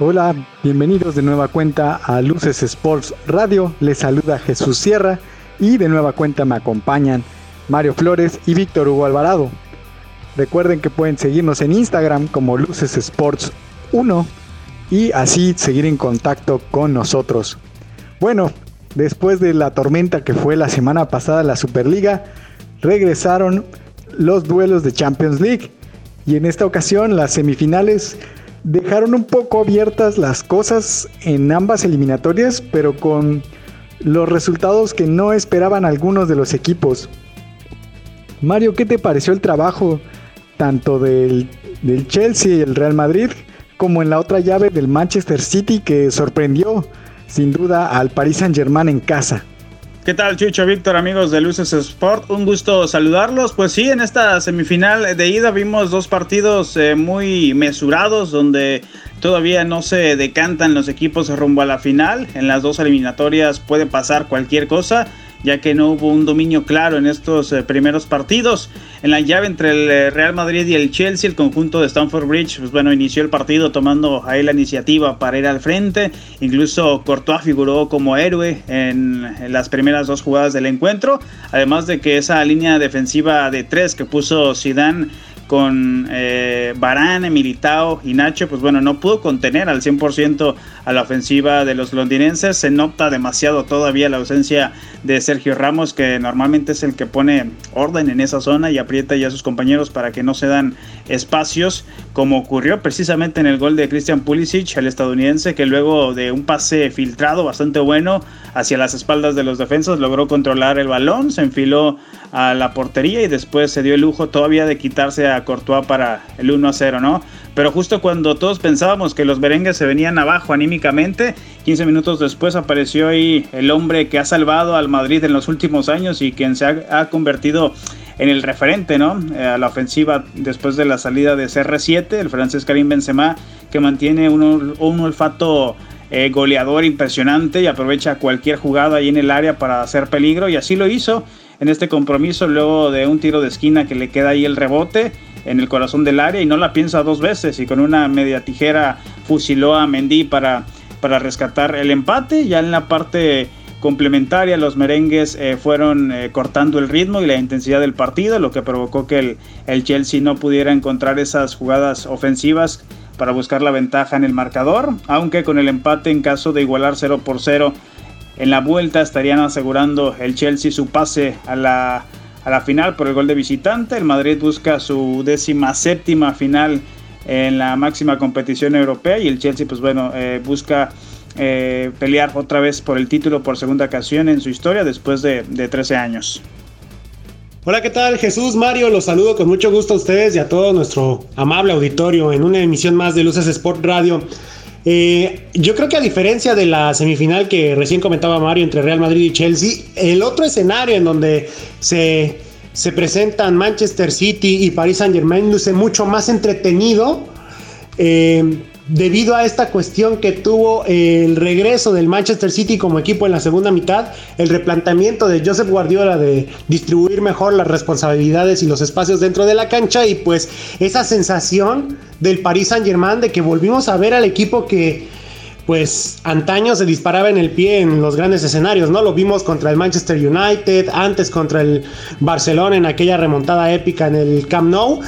Hola, bienvenidos de nueva cuenta a Luces Sports Radio. Les saluda Jesús Sierra y de nueva cuenta me acompañan Mario Flores y Víctor Hugo Alvarado. Recuerden que pueden seguirnos en Instagram como Luces Sports 1 y así seguir en contacto con nosotros. Bueno, después de la tormenta que fue la semana pasada la Superliga, regresaron los duelos de Champions League y en esta ocasión las semifinales dejaron un poco abiertas las cosas en ambas eliminatorias, pero con los resultados que no esperaban algunos de los equipos. Mario, ¿qué te pareció el trabajo tanto del, del Chelsea y el Real Madrid como en la otra llave del Manchester City que sorprendió sin duda al Paris Saint Germain en casa? ¿Qué tal, Chucho, Víctor, amigos de Luces Sport? Un gusto saludarlos. Pues sí, en esta semifinal de ida vimos dos partidos eh, muy mesurados donde todavía no se decantan los equipos rumbo a la final. En las dos eliminatorias puede pasar cualquier cosa ya que no hubo un dominio claro en estos eh, primeros partidos. En la llave entre el eh, Real Madrid y el Chelsea, el conjunto de Stamford Bridge, pues bueno, inició el partido tomando ahí la iniciativa para ir al frente. Incluso Courtois figuró como héroe en, en las primeras dos jugadas del encuentro. Además de que esa línea defensiva de tres que puso Zidane con eh, Barán, Militao y Nacho, pues bueno, no pudo contener al 100% a la ofensiva de los londinenses. Se nota demasiado todavía la ausencia de Sergio Ramos, que normalmente es el que pone orden en esa zona y aprieta ya a sus compañeros para que no se dan espacios, como ocurrió precisamente en el gol de Christian Pulisic, el estadounidense, que luego de un pase filtrado bastante bueno hacia las espaldas de los defensas logró controlar el balón, se enfiló a la portería y después se dio el lujo todavía de quitarse a Courtois para el 1 a 0, ¿no? Pero justo cuando todos pensábamos que los merengues se venían abajo anímicamente, 15 minutos después apareció ahí el hombre que ha salvado al Madrid en los últimos años y quien se ha, convertido en el referente, ¿no? Eh, a la ofensiva después de la salida de CR7, el francés Karim Benzema, que mantiene un, un olfato eh, goleador impresionante y aprovecha cualquier jugada ahí en el área para hacer peligro y así lo hizo en este compromiso luego de un tiro de esquina que le queda ahí el rebote en el corazón del área y no la piensa dos veces y con una media tijera fusiló a Mendy para, para rescatar el empate. Ya en la parte complementaria los merengues eh, fueron eh, cortando el ritmo y la intensidad del partido, lo que provocó que el, el, Chelsea no pudiera encontrar esas jugadas ofensivas para buscar la ventaja en el marcador, aunque con el empate en caso de igualar 0 por 0 en la vuelta estarían asegurando el Chelsea su pase a la, a la final por el gol de visitante. El Madrid busca su décima séptima final en la máxima competición europea y el Chelsea pues bueno eh, busca eh, pelear otra vez por el título por segunda ocasión en su historia después de, de 13 años. Hola, ¿qué tal? Jesús Mario, los saludo con mucho gusto a ustedes y a todo nuestro amable auditorio en una emisión más de Luces Sport Radio. Eh, yo creo que a diferencia de la semifinal que recién comentaba Mario entre Real Madrid y Chelsea, el otro escenario en donde se, se presentan Manchester City y Paris Saint Germain luce mucho más entretenido. Eh, debido a esta cuestión que tuvo el regreso del Manchester City como equipo en la segunda mitad, el replanteamiento de Joseph Guardiola de distribuir mejor las responsabilidades y los espacios dentro de la cancha y pues esa sensación del Paris Saint-Germain de que volvimos a ver al equipo que pues antaño se disparaba en el pie en los grandes escenarios, ¿no? Lo vimos contra el Manchester United, antes contra el Barcelona en aquella remontada épica en el Camp Nou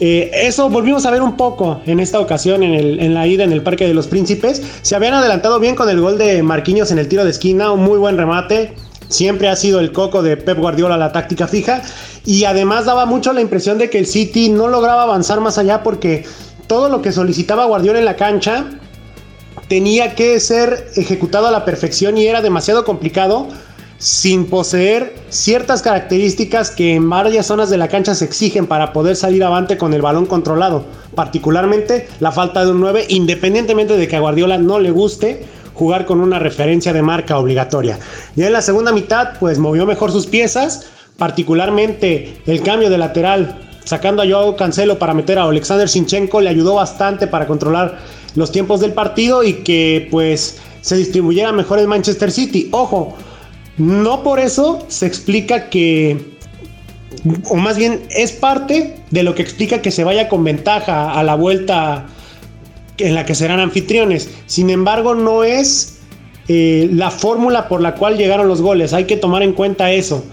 eh, eso volvimos a ver un poco en esta ocasión en, la ida en el Parque de los Príncipes. Se habían adelantado bien con el gol de Marquinhos en el tiro de esquina, un muy buen remate. Siempre ha sido el coco de Pep Guardiola la táctica fija. Y además daba mucho la impresión de que el City no lograba avanzar más allá porque todo lo que solicitaba Guardiola en la cancha tenía que ser ejecutado a la perfección y era demasiado complicado sin poseer ciertas características que en varias zonas de la cancha se exigen para poder salir avante con el balón controlado, particularmente la falta de un 9, independientemente de que a Guardiola no le guste jugar con una referencia de marca obligatoria. Ya en la segunda mitad, pues movió mejor sus piezas, particularmente el cambio de lateral, sacando a Joao Cancelo para meter a Alexander Sinchenko, le ayudó bastante para controlar los tiempos del partido y que pues se distribuyera mejor el Manchester City. Ojo, no por eso se explica que, o más bien es parte de lo que explica que se vaya con ventaja a la vuelta en la que serán anfitriones. Sin embargo, no es eh, la fórmula por la cual llegaron los goles. Hay que tomar en cuenta eso.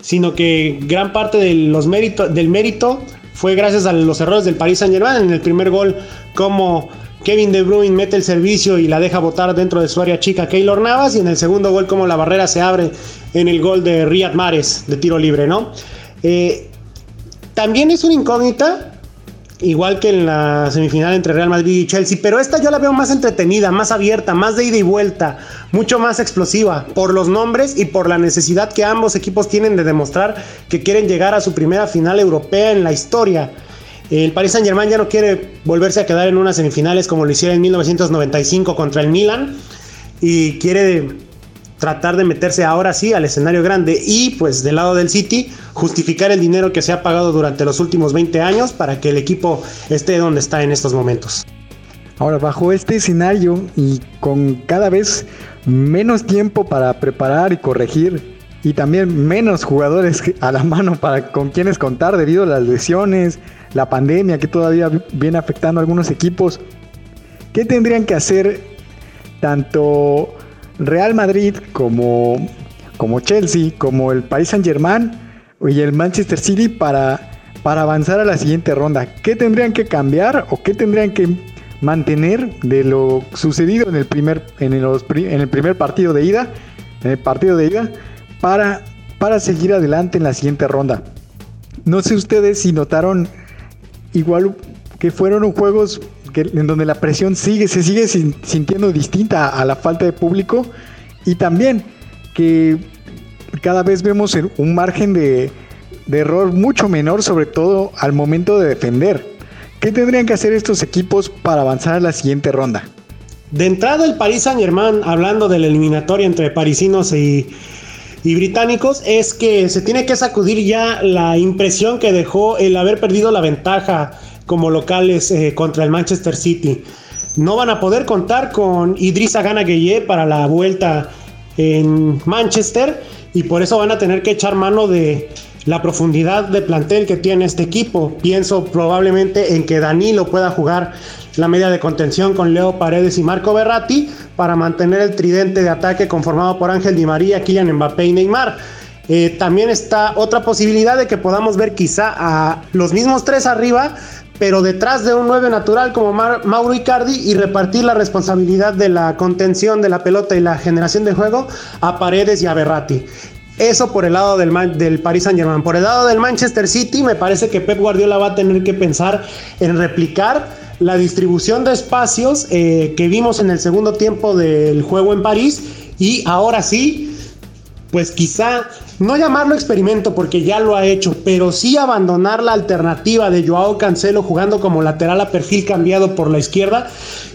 Sino que gran parte de los del mérito fue gracias a los errores del Paris Saint Germain. En el primer gol, como Kevin De Bruyne mete el servicio y la deja botar dentro de su área chica Keylor Navas. Y en el segundo gol, como la barrera se abre en el gol de Riyad Mahrez de tiro libre, ¿no? Eh, también es una incógnita igual que en la semifinal entre Real Madrid y Chelsea, pero esta yo la veo más entretenida, más abierta, más de ida y vuelta, mucho más explosiva, por los nombres y por la necesidad que ambos equipos tienen de demostrar que quieren llegar a su primera final europea en la historia. El Paris Saint Germain ya no quiere volverse a quedar en unas semifinales como lo hicieron en 1995 contra el Milan y quiere tratar de meterse ahora sí al escenario grande y pues del lado del City justificar el dinero que se ha pagado durante los últimos 20 años para que el equipo esté donde está en estos momentos. Ahora, bajo este escenario y con cada vez menos tiempo para preparar y corregir y también menos jugadores a la mano para con quienes contar debido a las lesiones, la pandemia que todavía viene afectando a algunos equipos, ¿qué tendrían que hacer tanto Real Madrid como, como Chelsea, como el Paris Saint Germain y el Manchester City para, para avanzar a la siguiente ronda. ¿Qué tendrían que cambiar o qué tendrían que mantener de lo sucedido en el primer, en en el primer partido de ida? En el partido de ida para, para seguir adelante en la siguiente ronda. No sé ustedes si notaron igual que fueron juegos en donde la presión sigue, se sigue sintiendo distinta a la falta de público y también que cada vez vemos un margen de, error mucho menor, sobre todo al momento de defender. ¿Qué tendrían que hacer estos equipos para avanzar a la siguiente ronda? De entrada el Paris Saint Germain, hablando de la eliminatoria entre parisinos y, y británicos, es que se tiene que sacudir ya la impresión que dejó el haber perdido la ventaja como locales eh, contra el Manchester City. No van a poder contar con Idrissa Gana Gueye para la vuelta en Manchester y por eso van a tener que echar mano de la profundidad de plantel que tiene este equipo. Pienso probablemente en que Danilo pueda jugar la media de contención con Leo Paredes y Marco Berratti para mantener el tridente de ataque conformado por Ángel Di María, Kylian Mbappé y Neymar. Eh, también está otra posibilidad de que podamos ver quizá a los mismos tres arriba, pero detrás de un 9 natural como Mauro Icardi y repartir la responsabilidad de la contención de la pelota y la generación de juego a Paredes y a Berratti. Eso por el lado del, del Paris Saint Germain. Por el lado del Manchester City, me parece que Pep Guardiola va a tener que pensar en replicar la distribución de espacios eh, que vimos en el segundo tiempo del juego en París y ahora sí, pues quizá no llamarlo experimento porque ya lo ha hecho, pero sí abandonar la alternativa de Joao Cancelo jugando como lateral a perfil cambiado por la izquierda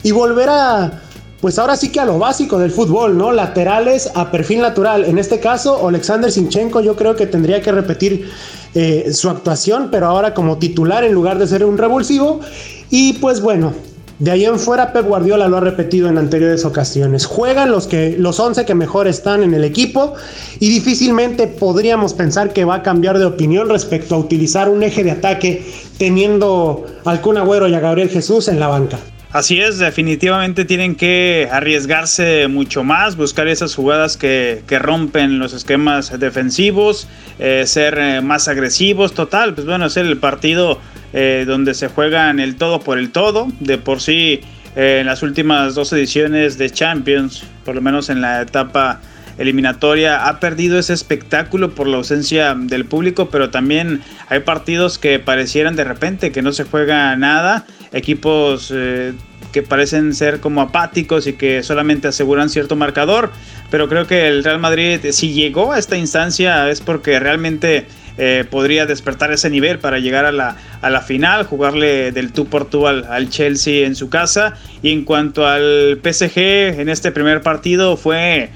y volver a, pues ahora sí que a lo básico del fútbol, ¿no? Laterales a perfil natural. En este caso, Alexander Sinchenko yo creo que tendría que repetir eh, su actuación, pero ahora como titular en lugar de ser un revulsivo. Y pues bueno, de ahí en fuera, Pep Guardiola lo ha repetido en anteriores ocasiones. Juegan los, que, los 11 que mejor están en el equipo y difícilmente podríamos pensar que va a cambiar de opinión respecto a utilizar un eje de ataque teniendo al Kun Agüero y a Gabriel Jesús en la banca. Así es, definitivamente tienen que arriesgarse mucho más, buscar esas jugadas que, rompen los esquemas defensivos, eh, ser eh, más agresivos, total, pues bueno, ser el partido eh, donde se juegan el todo por el todo. De por sí, eh, en las últimas dos ediciones de Champions, por lo menos en la etapa eliminatoria, ha perdido ese espectáculo por la ausencia del público, pero también hay partidos que parecieran de repente que no se juega nada, equipos eh, que parecen ser como apáticos y que solamente aseguran cierto marcador, pero creo que el Real Madrid si llegó a esta instancia es porque realmente eh, podría despertar ese nivel para llegar a la, a la final, jugarle del tú por al, Chelsea en su casa. Y en cuanto al PSG, en este primer partido fue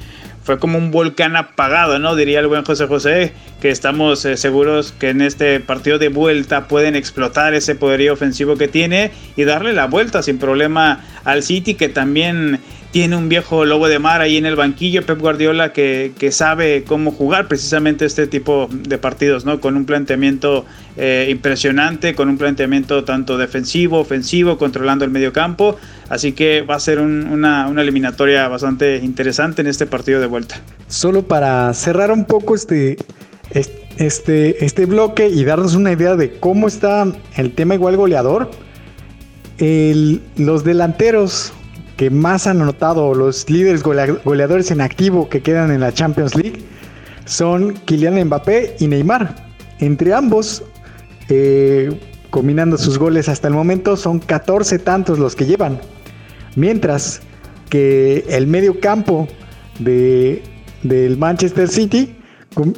fue como un volcán apagado, ¿no? Diría el buen José José, que estamos eh, seguros que en este partido de vuelta pueden explotar ese poderío ofensivo que tiene y darle la vuelta sin problema al City, que también tiene un viejo lobo de mar ahí en el banquillo, Pep Guardiola, que, sabe cómo jugar precisamente este tipo de partidos, ¿no? Con un planteamiento eh, impresionante, con un planteamiento tanto defensivo, ofensivo, controlando el medio campo. Así que va a ser una, una, eliminatoria bastante interesante en este partido de vuelta. Solo para cerrar un poco este, este, este bloque y darnos una idea de cómo está el tema igual goleador. los delanteros más han anotado, los líderes goleadores en activo que quedan en la Champions League, son Kylian Mbappé y Neymar. Entre ambos, eh, combinando sus goles hasta el momento, son 14 tantos los que llevan. Mientras que el medio campo de, del Manchester City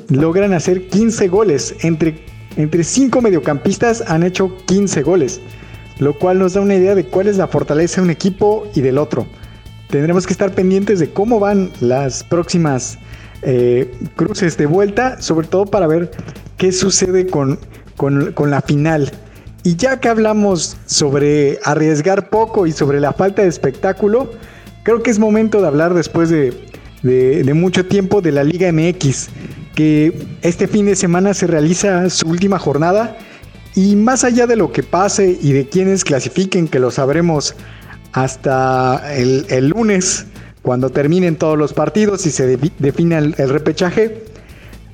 logran hacer 15 goles. Entre, entre 5 mediocampistas han hecho 15 goles lo cual nos da una idea de cuál es la fortaleza de un equipo y del otro. Tendremos que estar pendientes de cómo van las próximas eh, cruces de vuelta, sobre todo para ver qué sucede con, con, la final. Y ya que hablamos sobre arriesgar poco y sobre la falta de espectáculo, creo que es momento de hablar después de, de, mucho tiempo de la Liga MX, que este fin de semana se realiza su última jornada y más allá de lo que pase y de quienes clasifiquen, que lo sabremos hasta el, lunes, cuando terminen todos los partidos y se define el, repechaje,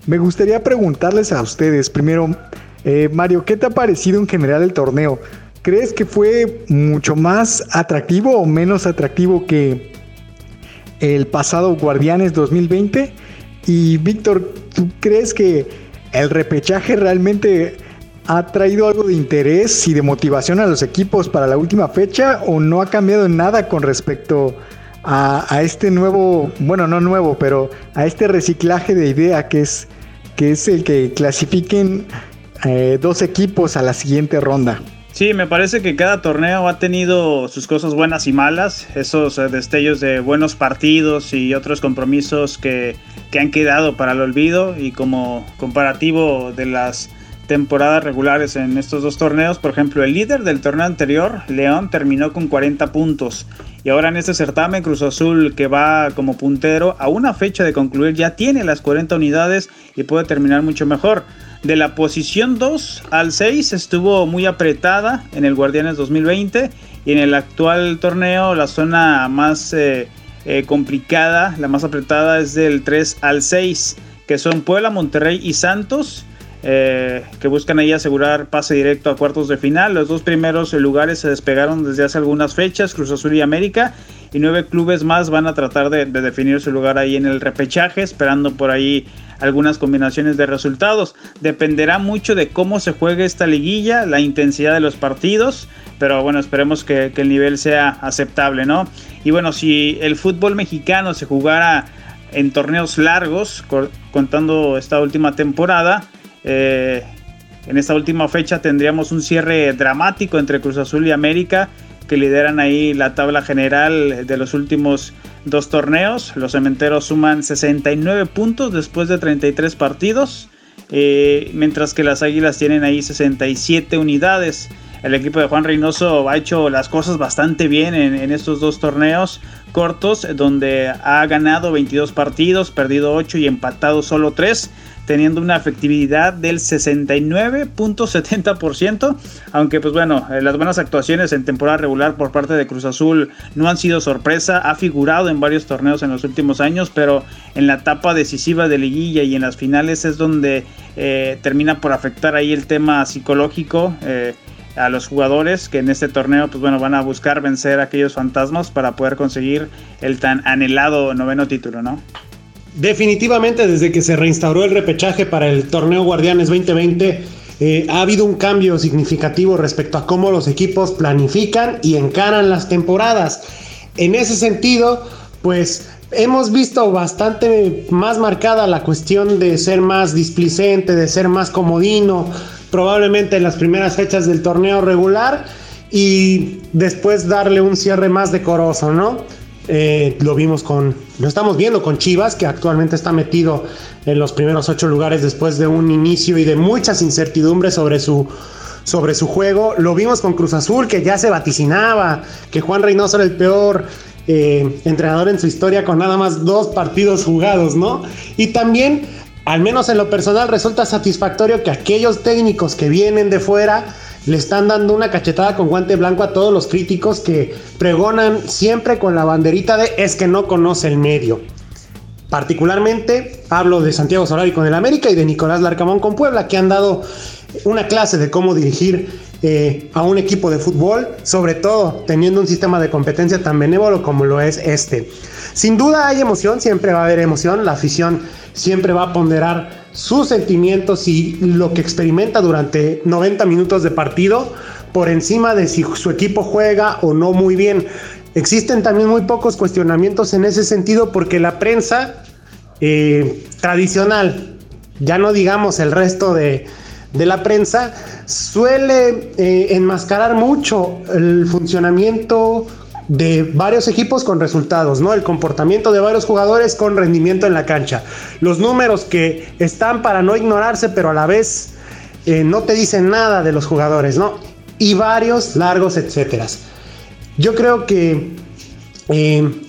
me gustaría preguntarles a ustedes, primero, eh, Mario, ¿qué te ha parecido en general el torneo? ¿Crees que fue mucho más atractivo o menos atractivo que el pasado Guardianes 2020? Y Víctor, ¿tú crees que el repechaje realmente ¿Ha traído algo de interés y de motivación a los equipos para la última fecha o no ha cambiado nada con respecto a, este nuevo, bueno, no nuevo, pero a este reciclaje de idea que es, que es el que clasifiquen eh, dos equipos a la siguiente ronda? Sí, me parece que cada torneo ha tenido sus cosas buenas y malas, esos eh, destellos de buenos partidos y otros compromisos que, que han quedado para el olvido y como comparativo de las temporadas regulares en estos dos torneos. Por ejemplo, el líder del torneo anterior, León, terminó con 40 puntos. Y ahora en este certamen, Cruz Azul, que va como puntero, a una fecha de concluir ya tiene las 40 unidades y puede terminar mucho mejor. De la posición 2 al 6 estuvo muy apretada en el Guardianes 2020 y en el actual torneo la zona más eh, eh, complicada, la más apretada es del 3 al 6, que son Puebla, Monterrey y Santos eh, que buscan ahí asegurar pase directo a cuartos de final. Los dos primeros lugares se despegaron desde hace algunas fechas, Cruz Azul y América, y nueve clubes más van a tratar de, definir su lugar ahí en el repechaje, esperando por ahí algunas combinaciones de resultados. Dependerá mucho de cómo se juegue esta liguilla, la intensidad de los partidos, pero bueno, esperemos que, el nivel sea aceptable, ¿no? Y bueno, si el fútbol mexicano se jugara en torneos largos, contando esta última temporada, eh, en esta última fecha tendríamos un cierre dramático entre Cruz Azul y América, que lideran ahí la tabla general de los últimos dos torneos. Los cementeros suman 69 puntos después de 33 partidos, eh, mientras que las Águilas tienen ahí 67 unidades. El equipo de Juan Reynoso ha hecho las cosas bastante bien en, en estos dos torneos cortos, donde ha ganado 22 partidos, perdido 8 y empatado solo 3 teniendo una efectividad del 69.70%, aunque pues bueno, eh, las buenas actuaciones en temporada regular por parte de Cruz Azul no han sido sorpresa, ha figurado en varios torneos en los últimos años, pero en la etapa decisiva de liguilla y en las finales es donde eh, termina por afectar ahí el tema psicológico. Eh, a los jugadores que en este torneo pues bueno van a buscar vencer a aquellos fantasmas para poder conseguir el tan anhelado noveno título, ¿no? Definitivamente desde que se reinstauró el repechaje para el torneo Guardianes 2020, eh, ha habido un cambio significativo respecto a cómo los equipos planifican y encaran las temporadas. En ese sentido, pues hemos visto bastante más marcada la cuestión de ser más displicente, de ser más comodino, probablemente en las primeras fechas del torneo regular y después darle un cierre más decoroso, ¿no? Eh, lo vimos con, lo estamos viendo con Chivas, que actualmente está metido en los primeros ocho lugares después de un inicio y de muchas incertidumbres sobre su, sobre su juego. Lo vimos con Cruz Azul, que ya se vaticinaba, que Juan Reynoso era el peor eh, entrenador en su historia con nada más dos partidos jugados, ¿no? Y también, al menos en lo personal, resulta satisfactorio que aquellos técnicos que vienen de fuera le están dando una cachetada con guante blanco a todos los críticos que pregonan siempre con la banderita de es que no conoce el medio. Particularmente hablo de Santiago Solari con el América y de Nicolás Larcamón con Puebla, que han dado una clase de cómo dirigir eh, a un equipo de fútbol, sobre todo teniendo un sistema de competencia tan benévolo como lo es este. Sin duda hay emoción, siempre va a haber emoción, la afición siempre va a ponderar sus sentimientos y lo que experimenta durante 90 minutos de partido por encima de si su equipo juega o no muy bien. Existen también muy pocos cuestionamientos en ese sentido porque la prensa eh, tradicional, ya no digamos el resto de, la prensa, suele eh, enmascarar mucho el funcionamiento de varios equipos con resultados, ¿no? El comportamiento de varios jugadores con rendimiento en la cancha. Los números que están para no ignorarse, pero a la vez eh, no te dicen nada de los jugadores, ¿no? Y varios largos, etcétera. Yo creo que eh,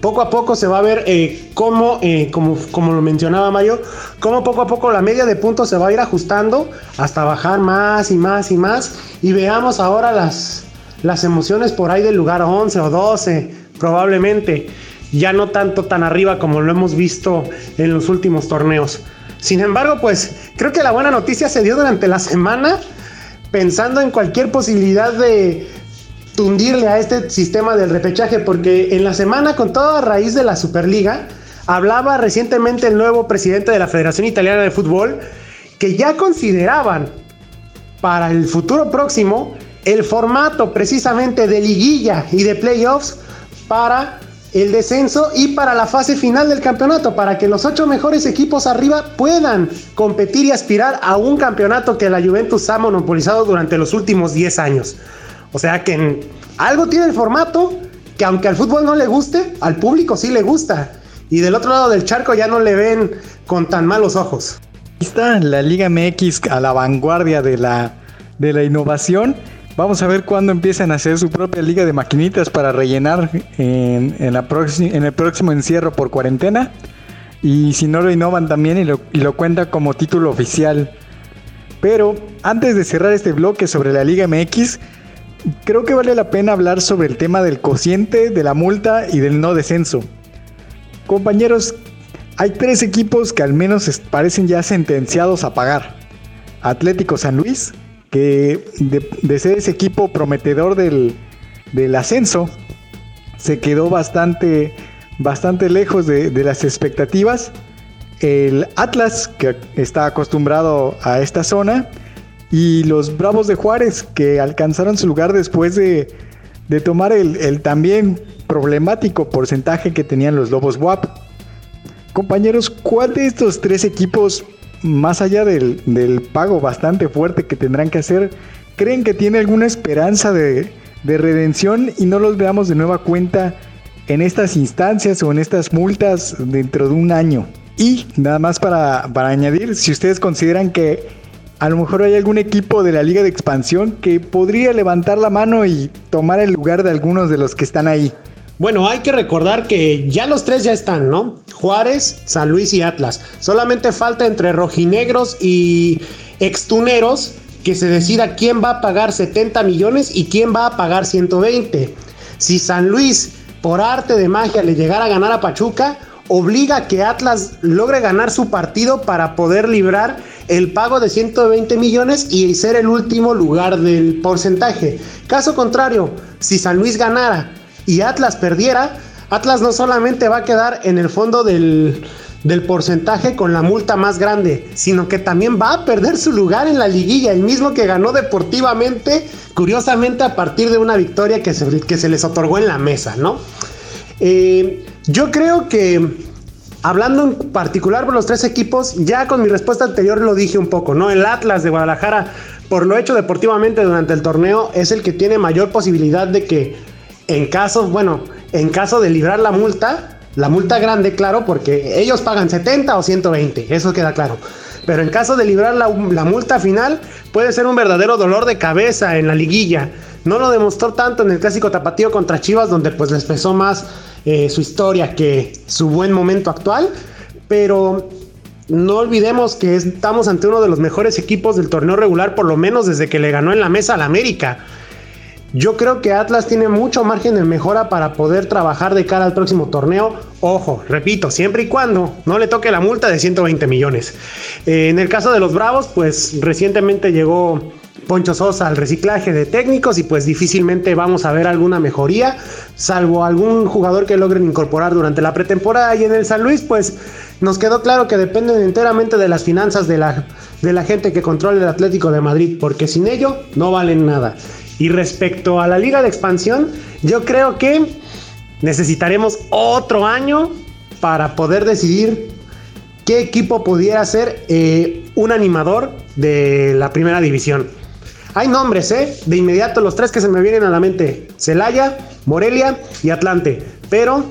poco a poco se va a ver eh, cómo, como, como, lo mencionaba Mario, cómo poco a poco la media de puntos se va a ir ajustando hasta bajar más y más y más. Y veamos ahora las, las emociones por ahí del lugar 11 o 12, probablemente. Ya no tanto tan arriba como lo hemos visto en los últimos torneos. Sin embargo, pues creo que la buena noticia se dio durante la semana, pensando en cualquier posibilidad de, tundirle a este sistema del repechaje, porque en la semana, con toda raíz de la Superliga, hablaba recientemente el nuevo presidente de la Federación Italiana de Fútbol que ya consideraban para el futuro próximo el formato precisamente de liguilla y de playoffs para el descenso y para la fase final del campeonato, para que los ocho mejores equipos arriba puedan competir y aspirar a un campeonato que la Juventus ha monopolizado durante los últimos 10 años. O sea que algo tiene el formato que aunque al fútbol no le guste, al público sí le gusta. Y del otro lado del charco ya no le ven con tan malos ojos. Está la Liga MX a la vanguardia de la, de la innovación. Vamos a ver cuándo empiezan a hacer su propia liga de maquinitas para rellenar en, el próximo encierro por cuarentena. Y si no lo innovan también y lo, y lo cuenta como título oficial. Pero antes de cerrar este bloque sobre la Liga MX, creo que vale la pena hablar sobre el tema del cociente, de la multa y del no descenso. Compañeros, hay tres equipos que al menos parecen ya sentenciados a pagar. Atlético San Luis, que de, ser ese equipo prometedor del, ascenso, se quedó bastante, bastante lejos de, de las expectativas. El Atlas, que está acostumbrado a esta zona, y los Bravos de Juárez, que alcanzaron su lugar después de, tomar el, también problemático porcentaje que tenían los Lobos WAP. Compañeros, ¿cuál de estos tres equipos, más allá del, pago bastante fuerte que tendrán que hacer, creen que tiene alguna esperanza de, redención y no los veamos de nueva cuenta en estas instancias o en estas multas dentro de un año? Y nada más para, para añadir, si ustedes consideran que a lo mejor hay algún equipo de la liga de expansión que podría levantar la mano y tomar el lugar de algunos de los que están ahí. Bueno, hay que recordar que ya los tres ya están, ¿no? Juárez, San Luis y Atlas. Solamente falta entre rojinegros y extuneros que se decida quién va a pagar 70 millones y quién va a pagar 120. Si San Luis, por arte de magia, le llegara a ganar a Pachuca, obliga a que Atlas logre ganar su partido para poder librar el pago de 120 millones y ser el último lugar del porcentaje. Caso contrario, si San Luis ganara y Atlas perdiera, Atlas no solamente va a quedar en el fondo del, porcentaje con la multa más grande, sino que también va a perder su lugar en la liguilla, el mismo que ganó deportivamente, curiosamente a partir de una victoria que se, que se les otorgó en la mesa, ¿no? Eh, yo creo que Hablando en particular por los tres equipos, ya con mi respuesta anterior lo dije un poco, ¿no? El Atlas de Guadalajara, por lo hecho deportivamente durante el torneo, es el que tiene mayor posibilidad de que en caso, bueno, en caso de librar la multa, la multa grande, claro, porque ellos pagan 70 o 120, eso queda claro. Pero en caso de librar la, multa final, puede ser un verdadero dolor de cabeza en la liguilla No lo demostró tanto en el clásico tapatío contra Chivas, donde pues les pesó más eh, su historia que su buen momento actual. Pero no olvidemos que estamos ante uno de los mejores equipos del torneo regular, por lo menos desde que le ganó en la mesa al América. Yo creo que Atlas tiene mucho margen de mejora para poder trabajar de cara al próximo torneo. Ojo, repito, siempre y cuando no le toque la multa de 120 millones. Eh, en el caso de los Bravos, pues recientemente llegó Poncho Sosa al reciclaje de técnicos y pues difícilmente vamos a ver alguna mejoría, salvo algún jugador que logren incorporar durante la pretemporada. Y en el San Luis, pues nos quedó claro que dependen enteramente de las finanzas de la, de la gente que controla el Atlético de Madrid, porque sin ello no valen nada. Y respecto a la liga de expansión, yo creo que necesitaremos otro año para poder decidir qué equipo pudiera ser eh, un animador de la primera división. Hay nombres, ¿eh? De inmediato los tres que se me vienen a la mente. Celaya, Morelia y Atlante. Pero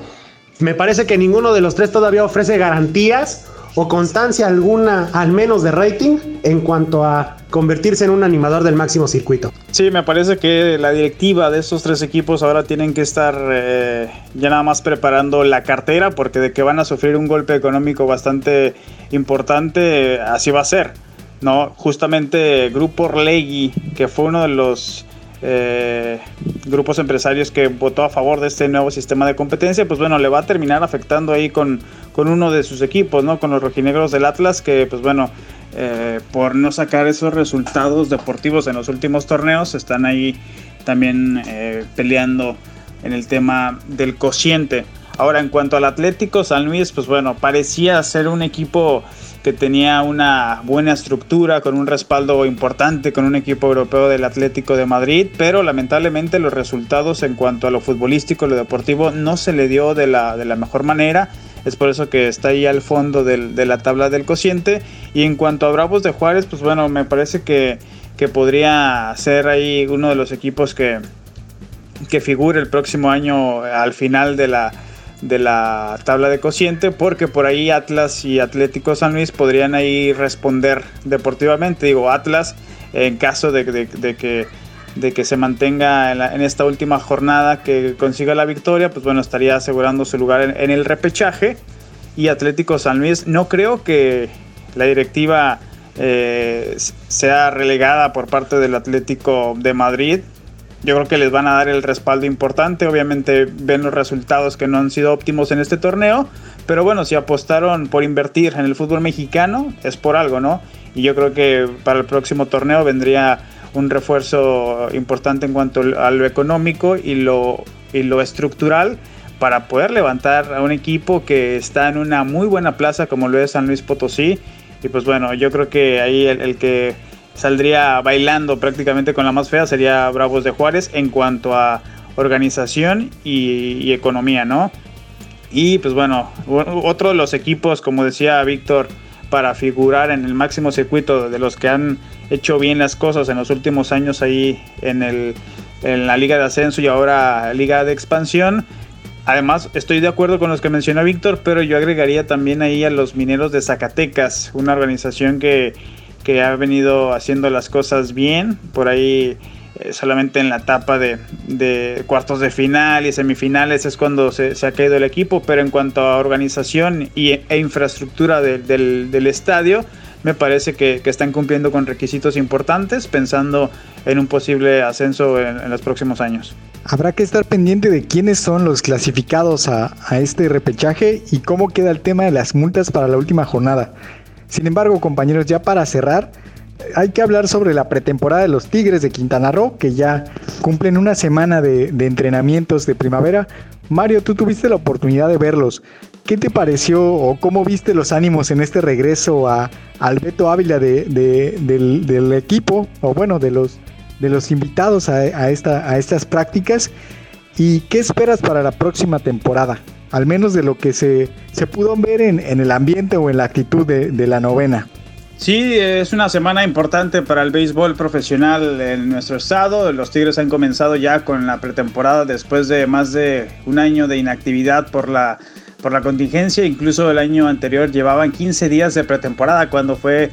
me parece que ninguno de los tres todavía ofrece garantías o constancia alguna, al menos de rating, en cuanto a convertirse en un animador del máximo circuito. Sí, me parece que la directiva de estos tres equipos ahora tienen que estar eh, ya nada más preparando la cartera, porque de que van a sufrir un golpe económico bastante importante, así va a ser. ¿no? Justamente Grupo Orlegui, que fue uno de los eh, grupos empresarios que votó a favor de este nuevo sistema de competencia, pues bueno, le va a terminar afectando ahí con, con uno de sus equipos, ¿no? Con los rojinegros del Atlas, que pues bueno, eh, por no sacar esos resultados deportivos en los últimos torneos, están ahí también eh, peleando en el tema del cociente. Ahora, en cuanto al Atlético San Luis, pues bueno, parecía ser un equipo que tenía una buena estructura, con un respaldo importante, con un equipo europeo del Atlético de Madrid, pero lamentablemente los resultados en cuanto a lo futbolístico lo deportivo no se le dio de la, de la mejor manera. Es por eso que está ahí al fondo de la tabla del cociente. Y en cuanto a Bravos de Juárez, pues bueno, me parece que, que podría ser ahí uno de los equipos que, que figure el próximo año al final de la, de la tabla de cociente porque por ahí Atlas y Atlético San Luis podrían ahí responder deportivamente. Digo, Atlas en caso de, que, de que se mantenga en, esta última jornada que consiga la victoria, pues bueno, estaría asegurando su lugar en, el repechaje. Y Atlético San Luis, no creo que la directiva eh, sea relegada por parte del Atlético de Madrid yo creo que les van a dar el respaldo importante. Obviamente ven los resultados que no han sido óptimos en este torneo. Pero bueno, si apostaron por invertir en el fútbol mexicano, es por algo, ¿no? Y yo creo que para el próximo torneo vendría un refuerzo importante en cuanto a lo económico y lo, y lo estructural para poder levantar a un equipo que está en una muy buena plaza como lo es San Luis Potosí. Y pues bueno, yo creo que ahí el que saldría bailando prácticamente con la más fea sería Bravos de Juárez en cuanto a organización y, economía, ¿no? Y pues bueno, otro de los equipos, como decía Víctor, para figurar en el máximo circuito de los que han hecho bien las cosas en los últimos años ahí en, el, en la liga de ascenso y ahora liga de expansión. Además, estoy de acuerdo con los que mencionó Víctor, pero yo agregaría también ahí a los mineros de Zacatecas, una organización que que ha venido haciendo las cosas bien. Por ahí eh, solamente en la etapa de, cuartos de final y semifinales es cuando se, ha caído el equipo, pero en cuanto a organización y, e infraestructura del, estadio, me parece que, están cumpliendo con requisitos importantes pensando en un posible ascenso en, los próximos años. Habrá que estar pendiente de quiénes son los clasificados a, a este repechaje y cómo queda el tema de las multas para la última jornada. Sin embargo, compañeros, ya para cerrar, hay que hablar sobre la pretemporada de los Tigres de Quintana Roo, que ya cumplen una semana de, entrenamientos de primavera. Mario, tú tuviste la oportunidad de verlos. ¿Qué te pareció o cómo viste los ánimos en este regreso a, al Beto Ávila del, equipo, o bueno, de los, de los invitados a, esta, a estas prácticas? ¿Y qué esperas para la próxima temporada? Al menos de lo que se, se pudo ver en, el ambiente o en la actitud de, la novena. Sí, es una semana importante para el béisbol profesional en nuestro estado. Los Tigres han comenzado ya con la pretemporada después de más de un año de inactividad por la, por la contingencia. Incluso el año anterior llevaban 15 días de pretemporada cuando fue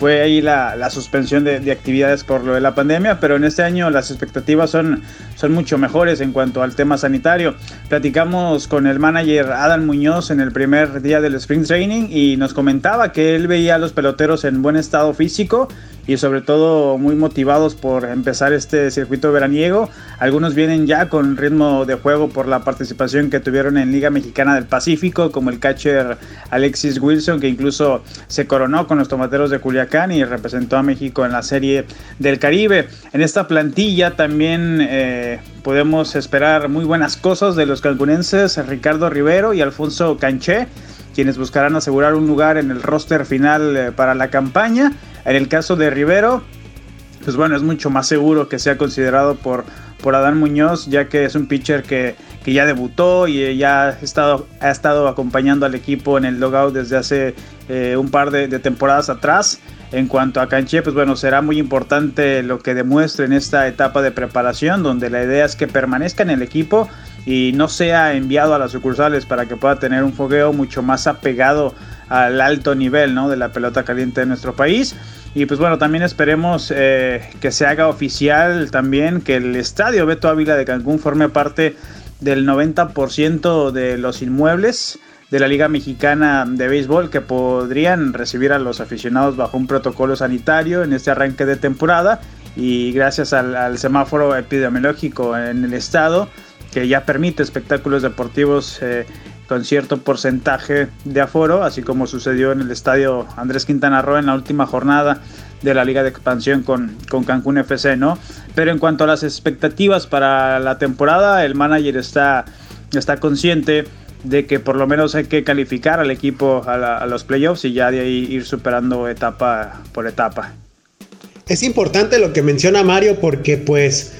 fue ahí la, suspensión de, actividades por lo de la pandemia, pero en este año las expectativas son, son mucho mejores en cuanto al tema sanitario. Platicamos con el manager Adam Muñoz en el primer día del Spring Training y nos comentaba que él veía a los peloteros en buen estado físico y sobre todo muy motivados por empezar este circuito veraniego. Algunos vienen ya con ritmo de juego por la participación que tuvieron en Liga Mexicana del Pacífico, como el catcher Alexis Wilson, que incluso se coronó con los tomateros de Culiacán y representó a México en la Serie del Caribe. En esta plantilla también eh, podemos esperar muy buenas cosas de los cancunenses Ricardo Rivero y Alfonso Canché quienes buscarán asegurar un lugar en el roster final eh, para la campaña. En el caso de Rivero, pues bueno, es mucho más seguro que sea considerado por, por Adán Muñoz, ya que es un pitcher que, ya debutó y ya ha estado, ha estado acompañando al equipo en el logout desde hace eh, un par de, temporadas atrás. En cuanto a Canché, pues bueno, será muy importante lo que demuestre en esta etapa de preparación, donde la idea es que permanezca en el equipo y no sea enviado a las sucursales para que pueda tener un fogueo mucho más apegado al alto nivel ¿no? de la pelota caliente de nuestro país. Y pues bueno, también esperemos eh, que se haga oficial también que el estadio Beto Ávila de Cancún forme parte del 90% de los inmuebles de la Liga Mexicana de Béisbol que podrían recibir a los aficionados bajo un protocolo sanitario en este arranque de temporada y gracias al semáforo epidemiológico en el estado que ya permite espectáculos deportivos eh, con cierto porcentaje de aforo, así como sucedió en el estadio Andrés Quintana Roo en la última jornada de la Liga de Expansión con, con Cancún FC, ¿no? Pero en cuanto a las expectativas para la temporada, el manager está, está consciente de que por lo menos hay que calificar al equipo a, a los playoffs y ya de ahí ir superando etapa por etapa. Es importante lo que menciona Mario porque pues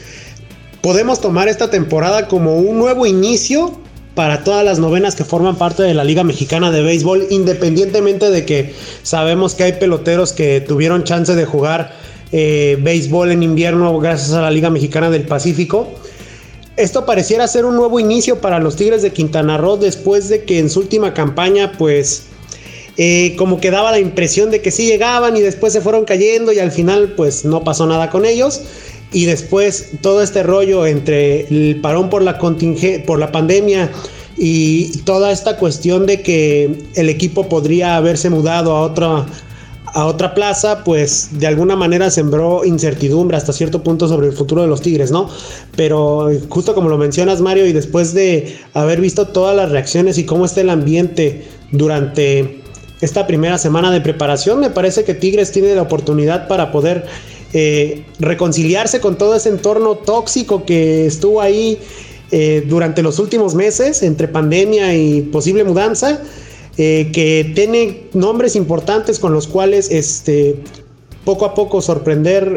podemos tomar esta temporada como un nuevo inicio para todas las novenas que forman parte de la Liga Mexicana de Béisbol, independientemente de que sabemos que hay peloteros que tuvieron chance de jugar eh, béisbol en invierno gracias a la Liga Mexicana del Pacífico. Esto pareciera ser un nuevo inicio para los Tigres de Quintana Roo después de que en su última campaña pues eh, como que daba la impresión de que sí llegaban y después se fueron cayendo y al final pues no pasó nada con ellos y después todo este rollo entre el parón por la por la pandemia y toda esta cuestión de que el equipo podría haberse mudado a otra a otra plaza, pues de alguna manera sembró incertidumbre hasta cierto punto sobre el futuro de los Tigres, ¿no? Pero justo como lo mencionas, Mario, y después de haber visto todas las reacciones y cómo está el ambiente durante esta primera semana de preparación, me parece que Tigres tiene la oportunidad para poder eh, reconciliarse con todo ese entorno tóxico que estuvo ahí eh, durante los últimos meses entre pandemia y posible mudanza, eh, que tiene nombres importantes con los cuales este, poco a poco sorprender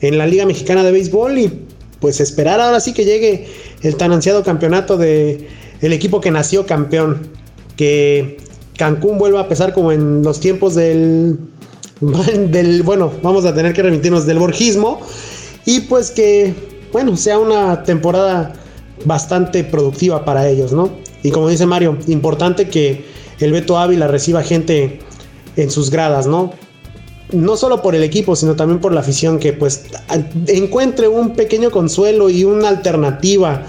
en la Liga Mexicana de Béisbol y pues esperar ahora sí que llegue el tan ansiado campeonato de el equipo que nació campeón, que Cancún vuelva a pesar como en los tiempos del del, bueno, vamos a tener que remitirnos del borgismo y pues que, bueno, sea una temporada bastante productiva para ellos, ¿no? Y como dice Mario, importante que el Beto Ávila reciba gente en sus gradas, ¿no? No solo por el equipo, sino también por la afición que pues encuentre un pequeño consuelo y una alternativa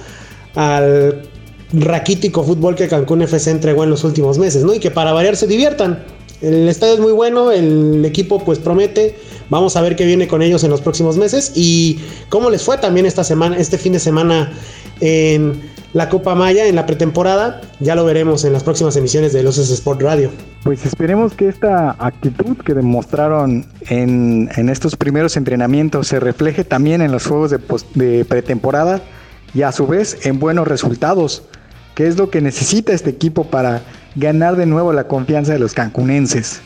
al raquítico fútbol que Cancún FC entregó en los últimos meses, ¿no? Y que para variar se diviertan. El estadio es muy bueno, el equipo pues promete. Vamos a ver qué viene con ellos en los próximos meses y cómo les fue también esta semana, este fin de semana en la Copa Maya en la pretemporada. Ya lo veremos en las próximas emisiones de Los Sport Radio. Pues esperemos que esta actitud que demostraron en, estos primeros entrenamientos se refleje también en los juegos de, de pretemporada y a su vez en buenos resultados, que es lo que necesita este equipo para ganar de nuevo la confianza de los cancunenses.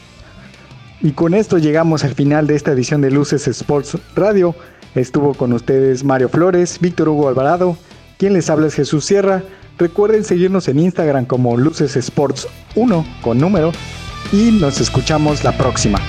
Y con esto llegamos al final de esta edición de Luces Sports Radio. Estuvo con ustedes Mario Flores, Víctor Hugo Alvarado, quien les habla es Jesús Sierra. Recuerden seguirnos en Instagram como Luces Sports 1 con número y nos escuchamos la próxima.